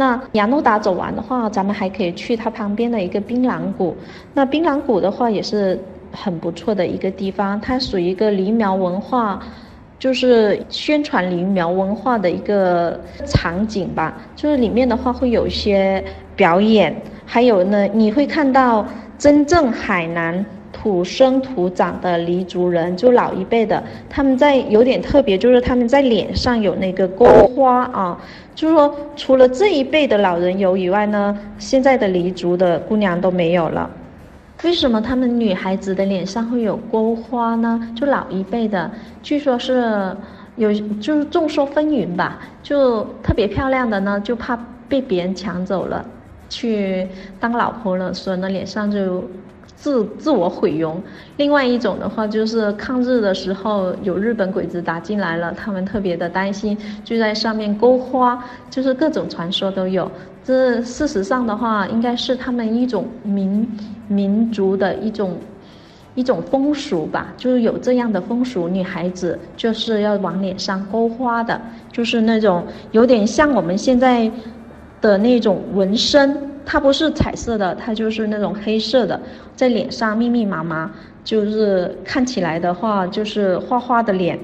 那雅诺达走完的话，咱们还可以去它旁边的一个槟榔谷。那槟榔谷的话也是很不错的一个地方，它属于一个黎苗文化，就是宣传黎苗文化的一个场景吧。就是里面的话会有一些表演，还有呢，你会看到真正海南。土生土长的黎族人，就老一辈的，他们在有点特别，就是他们在脸上有那个钩花啊，就是说除了这一辈的老人有以外呢，现在的黎族的姑娘都没有了。为什么他们女孩子的脸上会有钩花呢？就老一辈的，据说是有，就是众说纷纭吧，就特别漂亮的呢，就怕被别人抢走了，去当老婆了，所以呢脸上就。自自我毁容，另外一种的话就是抗日的时候有日本鬼子打进来了，他们特别的担心，就在上面勾花，就是各种传说都有。这事实上的话，应该是他们一种民民族的一种一种风俗吧，就是有这样的风俗，女孩子就是要往脸上勾花的，就是那种有点像我们现在的那种纹身。它不是彩色的，它就是那种黑色的，在脸上密密麻麻，就是看起来的话就是花花的脸。